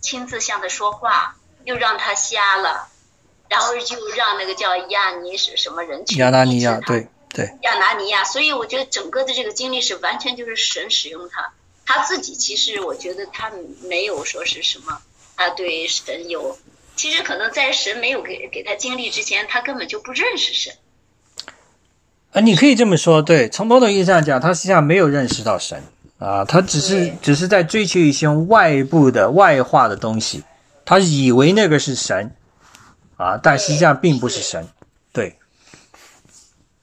亲自向他说话，又让他瞎了，然后就让那个叫亚尼是什么人去亚拿尼亚，对对，亚拿尼亚。所以我觉得整个的这个经历是完全就是神使用他。他自己其实，我觉得他没有说是什么，他对神有，其实可能在神没有给给他经历之前，他根本就不认识神。啊，你可以这么说，对，从某种意义上讲，他实际上没有认识到神啊，他只是只是在追求一些外部的外化的东西，他以为那个是神啊，但实际上并不是神，对。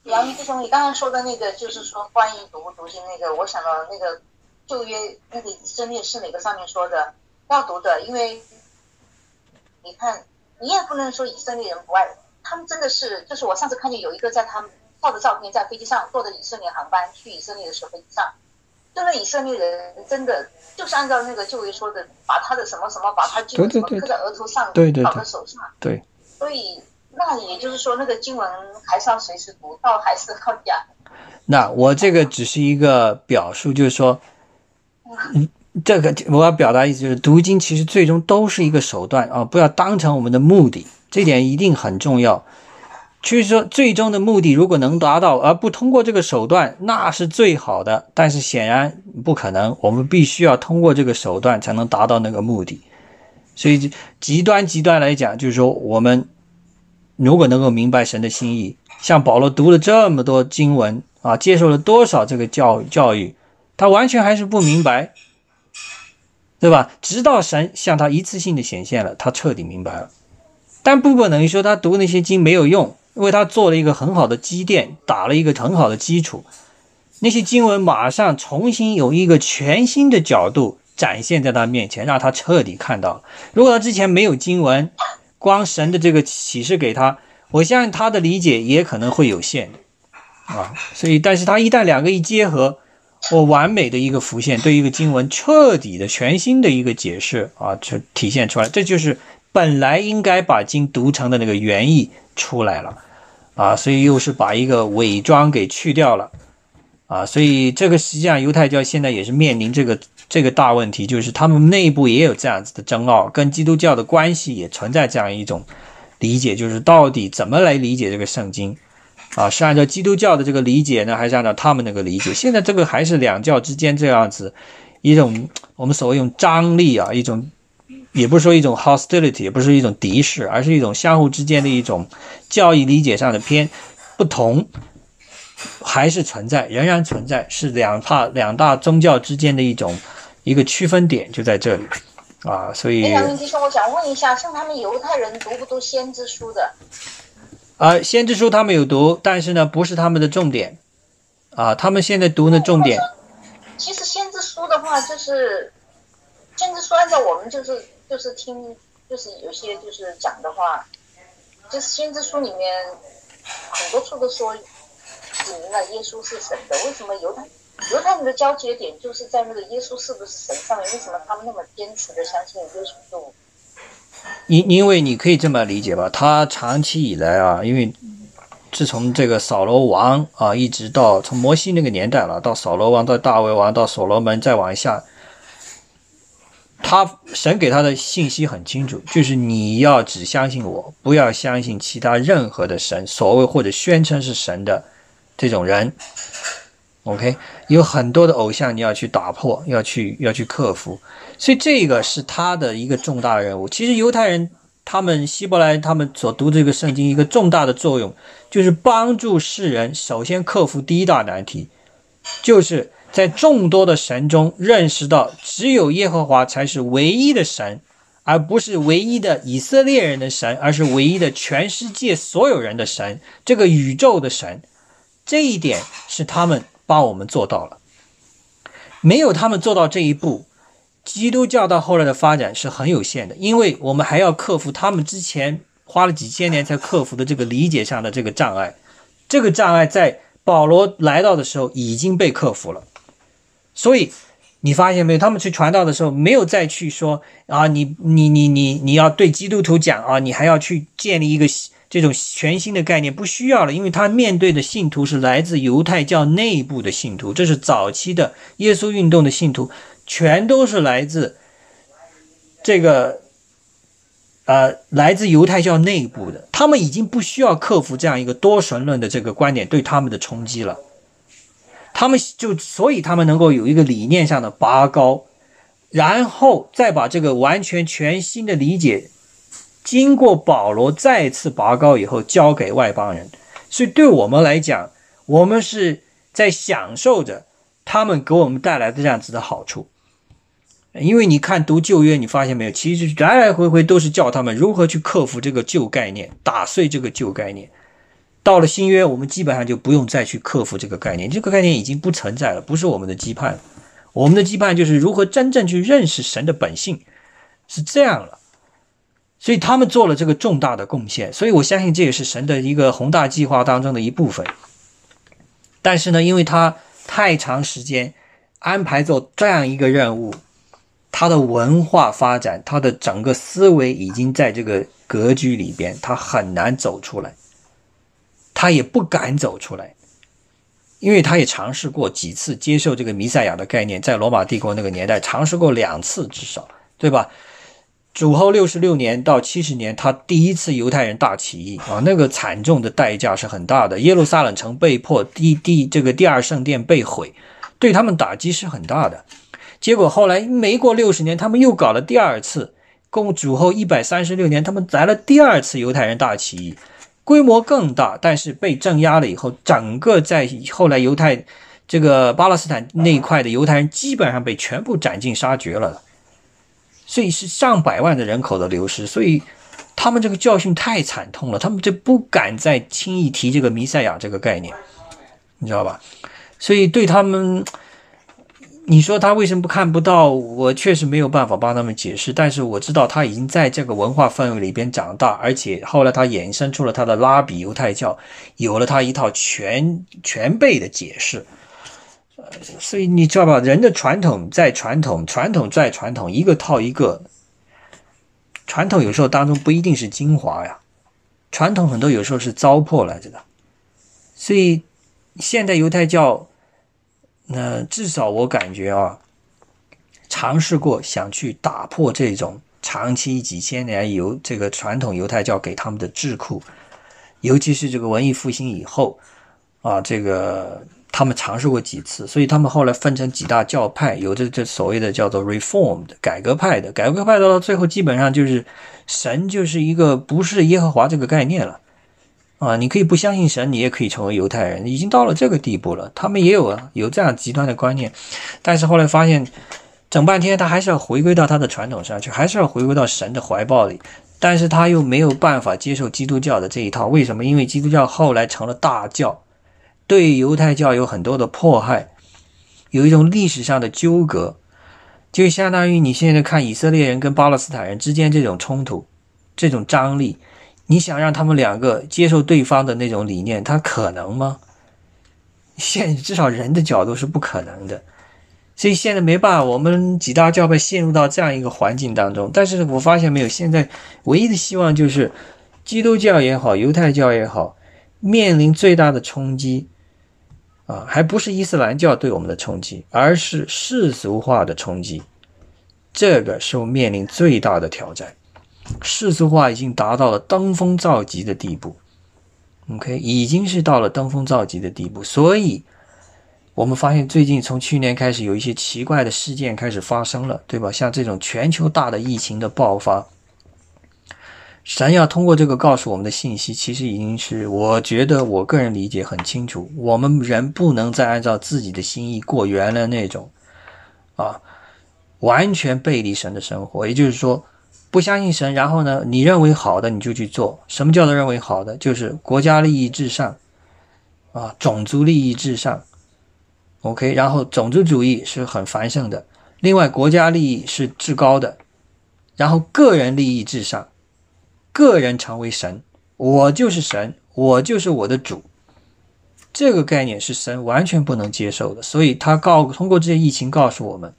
杨毅弟兄，你刚刚说的那个，就是说关于读不读经那个，我想到那个。旧约那个以色列是哪个上面说的要读的？因为你看，你也不能说以色列人不爱，他们真的是，就是我上次看见有一个在他们照的照片，在飞机上坐的以色列航班去以色列的时候，飞机上，就那以色列人真的就是按照那个旧约说的，把他的什么什么，把他锯什么刻在额头上，对对绑在手上，对。所以那也就是说，那个经文还是要随时读，到还是要讲。那我这个只是一个表述，就是说。嗯，这个我要表达意思就是，读经其实最终都是一个手段啊，不要当成我们的目的，这点一定很重要。就是说，最终的目的如果能达到，而不通过这个手段，那是最好的。但是显然不可能，我们必须要通过这个手段才能达到那个目的。所以极端极端来讲，就是说，我们如果能够明白神的心意，像保罗读了这么多经文啊，接受了多少这个教教育。他完全还是不明白，对吧？直到神向他一次性的显现了，他彻底明白了。但不等于说他读那些经没有用，为他做了一个很好的积淀，打了一个很好的基础。那些经文马上重新有一个全新的角度展现在他面前，让他彻底看到。如果他之前没有经文，光神的这个启示给他，我相信他的理解也可能会有限啊。所以，但是他一旦两个一结合。我完美的一个浮现，对一个经文彻底的、全新的一个解释啊，就体现出来。这就是本来应该把经读成的那个原意出来了啊，所以又是把一个伪装给去掉了啊，所以这个实际上犹太教现在也是面临这个这个大问题，就是他们内部也有这样子的争拗，跟基督教的关系也存在这样一种理解，就是到底怎么来理解这个圣经啊？是按照基督教的这个理解呢，还是按照他们那个理解？现在这个还是两教之间这样子一种我们所谓用张力啊，一种也不是说一种 hostility，也不是一种敌视，而是一种相互之间的一种教义理解上的偏不同。还是存在，仍然存在，是两大两大宗教之间的一种一个区分点，就在这里啊。所以，我想问一下，像他们犹太人读不读先知书的？啊，先知书他们有读，但是呢，不是他们的重点啊。他们现在读的重点，其实先知书的话，就是先知书，按照我们就是就是听，就是有些就是讲的话，就是先知书里面很多处都说。指明了耶稣是神的，为什么犹太犹太人的交接点就是在那个耶稣是不是神上面？为什么他们那么坚持的相信耶稣就？因因为你可以这么理解吧，他长期以来啊，因为自从这个扫罗王啊，一直到从摩西那个年代了，到扫罗王，到大卫王，到所罗门，再往下，他神给他的信息很清楚，就是你要只相信我，不要相信其他任何的神，所谓或者宣称是神的。这种人，OK，有很多的偶像你要去打破，要去要去克服，所以这个是他的一个重大的任务。其实犹太人他们希伯来他们所读这个圣经一个重大的作用，就是帮助世人首先克服第一大难题，就是在众多的神中认识到只有耶和华才是唯一的神，而不是唯一的以色列人的神，而是唯一的全世界所有人的神，这个宇宙的神。这一点是他们帮我们做到了，没有他们做到这一步，基督教到后来的发展是很有限的，因为我们还要克服他们之前花了几千年才克服的这个理解上的这个障碍，这个障碍在保罗来到的时候已经被克服了，所以你发现没有，他们去传道的时候没有再去说啊，你你你你你要对基督徒讲啊，你还要去建立一个。这种全新的概念不需要了，因为他面对的信徒是来自犹太教内部的信徒，这是早期的耶稣运动的信徒，全都是来自这个呃来自犹太教内部的，他们已经不需要克服这样一个多神论的这个观点对他们的冲击了，他们就所以他们能够有一个理念上的拔高，然后再把这个完全全新的理解。经过保罗再次拔高以后，交给外邦人，所以对我们来讲，我们是在享受着他们给我们带来的这样子的好处。因为你看读旧约，你发现没有，其实来来回回都是教他们如何去克服这个旧概念，打碎这个旧概念。到了新约，我们基本上就不用再去克服这个概念，这个概念已经不存在了，不是我们的羁绊。我们的羁绊就是如何真正去认识神的本性，是这样了。所以他们做了这个重大的贡献，所以我相信这也是神的一个宏大计划当中的一部分。但是呢，因为他太长时间安排做这样一个任务，他的文化发展，他的整个思维已经在这个格局里边，他很难走出来，他也不敢走出来，因为他也尝试过几次接受这个弥赛亚的概念，在罗马帝国那个年代尝试过两次至少，对吧？主后六十六年到七十年，他第一次犹太人大起义啊，那个惨重的代价是很大的。耶路撒冷城被迫第第这个第二圣殿被毁，对他们打击是很大的。结果后来没过六十年，他们又搞了第二次。共主后一百三十六年，他们来了第二次犹太人大起义，规模更大，但是被镇压了以后，整个在后来犹太这个巴勒斯坦那一块的犹太人基本上被全部斩尽杀绝了。所以是上百万的人口的流失，所以他们这个教训太惨痛了，他们就不敢再轻易提这个弥赛亚这个概念，你知道吧？所以对他们，你说他为什么不看不到？我确实没有办法帮他们解释，但是我知道他已经在这个文化氛围里边长大，而且后来他衍生出了他的拉比犹太教，有了他一套全全备的解释。所以你知道吧？人的传统在传统，传统在传统，一个套一个。传统有时候当中不一定是精华呀，传统很多有时候是糟粕来着的。所以现代犹太教那至少我感觉啊，尝试过想去打破这种长期几千年犹这个传统犹太教给他们的智库，尤其是这个文艺复兴以后啊，这个他们尝试过几次，所以他们后来分成几大教派，有这这所谓的叫做 Reformed 改革派的，改革派到了最后基本上就是神就是一个不是耶和华这个概念了。啊，你可以不相信神，你也可以成为犹太人，已经到了这个地步了。他们也有啊，有这样极端的观念，但是后来发现，整半天他还是要回归到他的传统上去，还是要回归到神的怀抱里。但是他又没有办法接受基督教的这一套，为什么？因为基督教后来成了大教，对犹太教有很多的迫害，有一种历史上的纠葛，就相当于你现在看以色列人跟巴勒斯坦人之间这种冲突，这种张力。你想让他们两个接受对方的那种理念，他可能吗？现至少人的角度是不可能的，所以现在没办法，我们几大教派陷入到这样一个环境当中。但是我发现没有，现在唯一的希望就是基督教也好，犹太教也好，面临最大的冲击啊，还不是伊斯兰教对我们的冲击，而是世俗化的冲击，这个是我面临最大的挑战。世俗化已经达到了登峰造极的地步，OK，已经是到了登峰造极的地步。所以，我们发现最近从去年开始，有一些奇怪的事件开始发生了，对吧？像这种全球大的疫情的爆发，神要通过这个告诉我们的信息，其实已经是我觉得我个人理解很清楚：我们人不能再按照自己的心意过原来那种啊，完全背离神的生活。也就是说。不相信神，然后呢？你认为好的你就去做。什么叫做认为好的？就是国家利益至上，啊，种族利益至上。OK，然后种族主义是很繁盛的。另外，国家利益是至高的，然后个人利益至上，个人成为神，我就是神，我就是我的主。这个概念是神完全不能接受的，所以他告通过这些疫情告诉我们，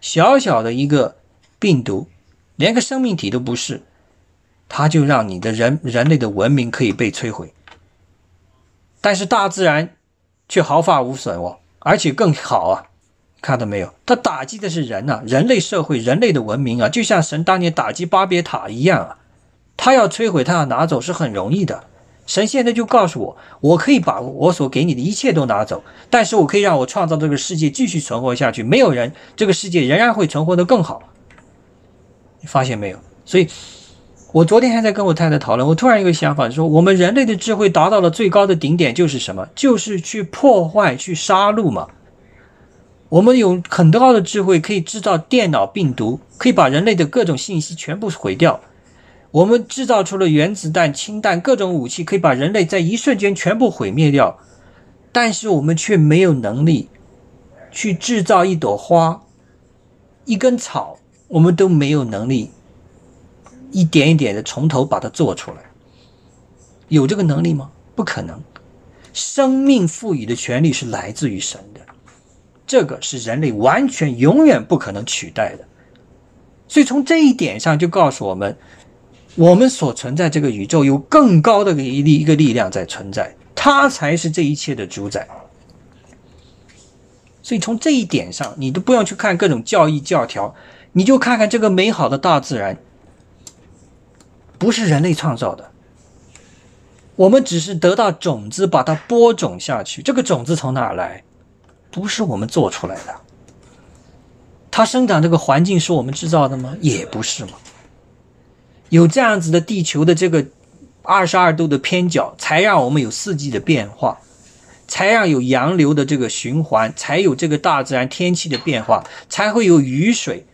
小小的一个病毒。连个生命体都不是，他就让你的人人类的文明可以被摧毁，但是大自然却毫发无损哦，而且更好啊！看到没有？他打击的是人呐，人类社会、人类的文明啊，就像神当年打击巴别塔一样啊！他要摧毁，他要拿走是很容易的。神现在就告诉我，我可以把我所给你的一切都拿走，但是我可以让我创造这个世界继续存活下去，没有人，这个世界仍然会存活得更好。你发现没有？所以，我昨天还在跟我太太讨论。我突然一个想法，说我们人类的智慧达到了最高的顶点，就是什么？就是去破坏、去杀戮嘛。我们有很高的智慧，可以制造电脑病毒，可以把人类的各种信息全部毁掉。我们制造出了原子弹、氢弹，各种武器可以把人类在一瞬间全部毁灭掉。但是我们却没有能力去制造一朵花、一根草。我们都没有能力一点一点的从头把它做出来，有这个能力吗？不可能。生命赋予的权利是来自于神的，这个是人类完全永远不可能取代的。所以从这一点上就告诉我们，我们所存在这个宇宙有更高的一力一个力量在存在，它才是这一切的主宰。所以从这一点上，你都不用去看各种教义教条。你就看看这个美好的大自然，不是人类创造的，我们只是得到种子，把它播种下去。这个种子从哪来？不是我们做出来的。它生长这个环境是我们制造的吗？也不是嘛。有这样子的地球的这个二十二度的偏角，才让我们有四季的变化，才让有洋流的这个循环，才有这个大自然天气的变化，才会有雨水。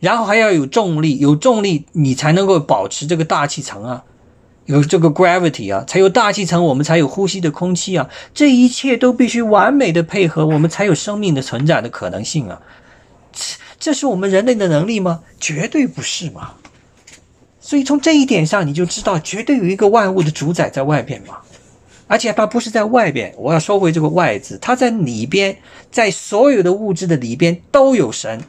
然后还要有重力，有重力你才能够保持这个大气层啊，有这个 gravity 啊，才有大气层，我们才有呼吸的空气啊，这一切都必须完美的配合，我们才有生命的存在的可能性啊。这这是我们人类的能力吗？绝对不是嘛。所以从这一点上，你就知道绝对有一个万物的主宰在外边嘛，而且它不是在外边，我要收回这个“外”字，它在里边，在所有的物质的里边都有神。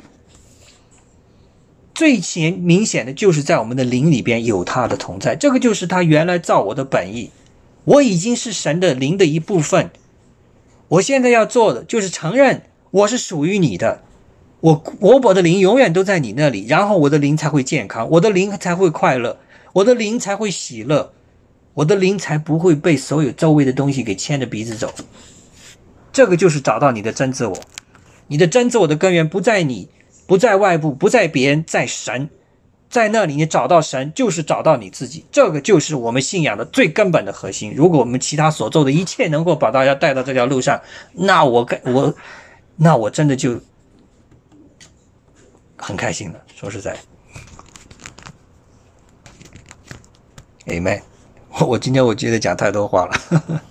最显明显的就是在我们的灵里边有他的同在，这个就是他原来造我的本意。我已经是神的灵的一部分，我现在要做的就是承认我是属于你的，我我我的灵永远都在你那里，然后我的灵才会健康，我的灵才会快乐，我的灵才会喜乐，我的灵才不会被所有周围的东西给牵着鼻子走。这个就是找到你的真自我，你的真自我的根源不在你，不在外部，不在别人，在神。在那里，你找到神，就是找到你自己。这个就是我们信仰的最根本的核心。如果我们其他所做的一切能够把大家带到这条路上，那我该我，那我真的就很开心的。说实在，Amen。我我今天我觉得讲太多话了。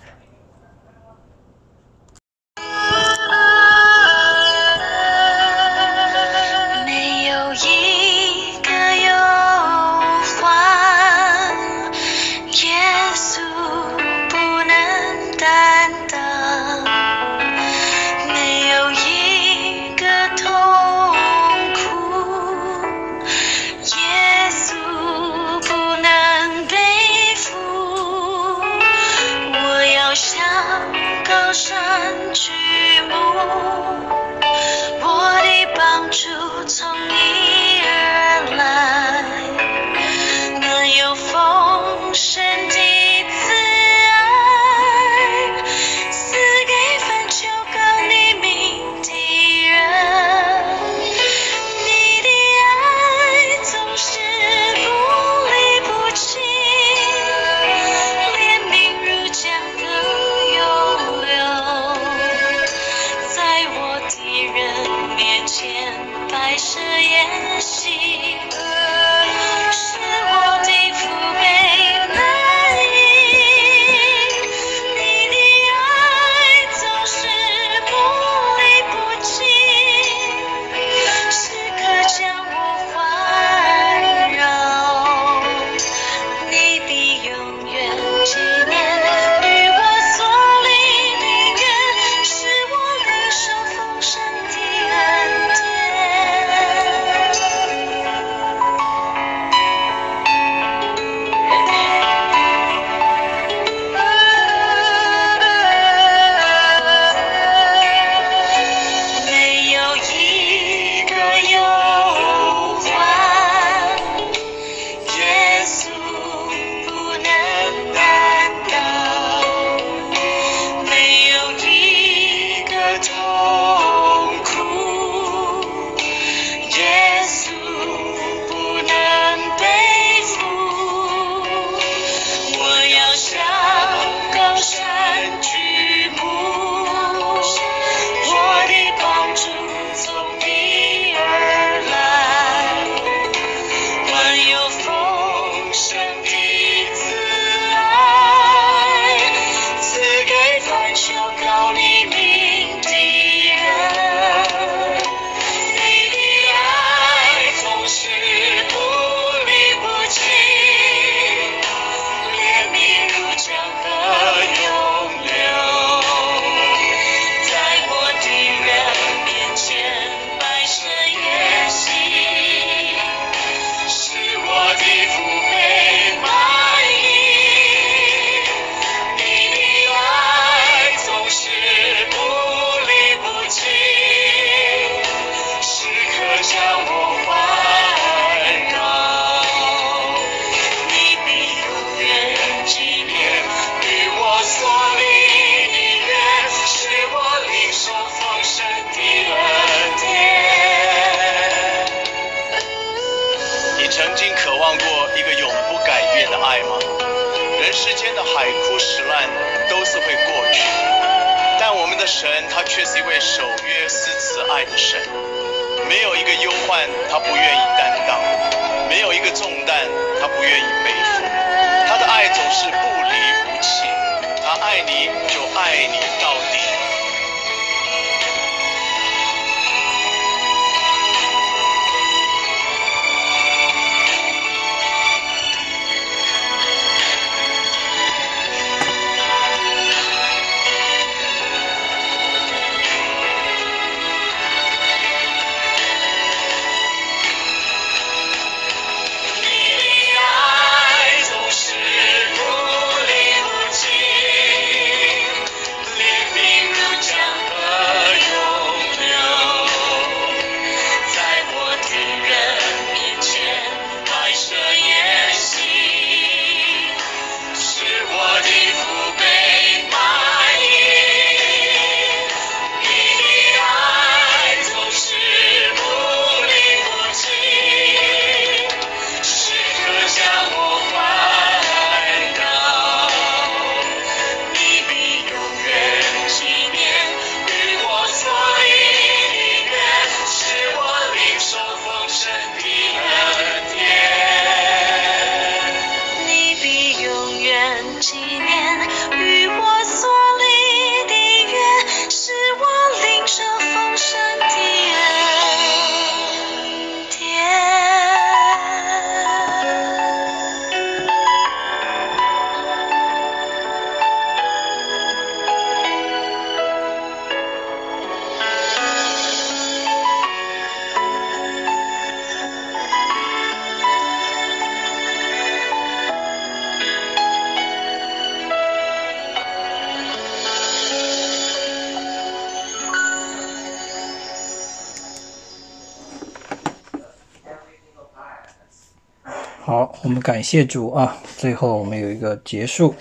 我们感谢主啊！最后我们有一个结束，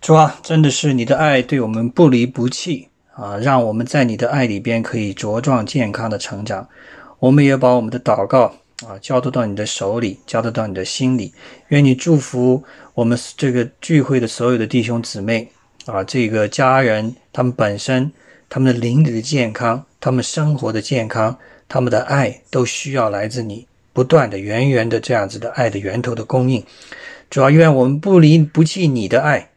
主啊，真的是你的爱对我们不离不弃啊，让我们在你的爱里边可以茁壮健康的成长。我们也把我们的祷告啊交托到你的手里，交托到你的心里。愿你祝福我们这个聚会的所有的弟兄姊妹啊，这个家人他们本身他们的灵里的健康，他们生活的健康，他们的爱都需要来自你。不断的、源源的这样子的爱的源头的供应，主要愿我们不离不弃你的爱，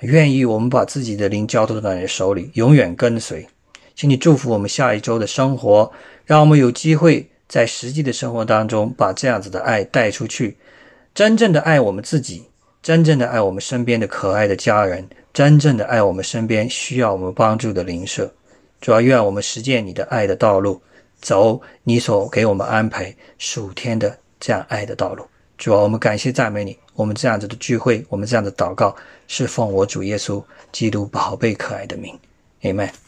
愿意我们把自己的灵交托到你的手里，永远跟随。请你祝福我们下一周的生活，让我们有机会在实际的生活当中把这样子的爱带出去，真正的爱我们自己，真正的爱我们身边的可爱的家人，真正的爱我们身边需要我们帮助的邻舍。主要愿我们实践你的爱的道路。走你所给我们安排数天的这样爱的道路，主啊，我们感谢赞美你。我们这样子的聚会，我们这样的祷告，是奉我主耶稣基督宝贝可爱的名，Amen。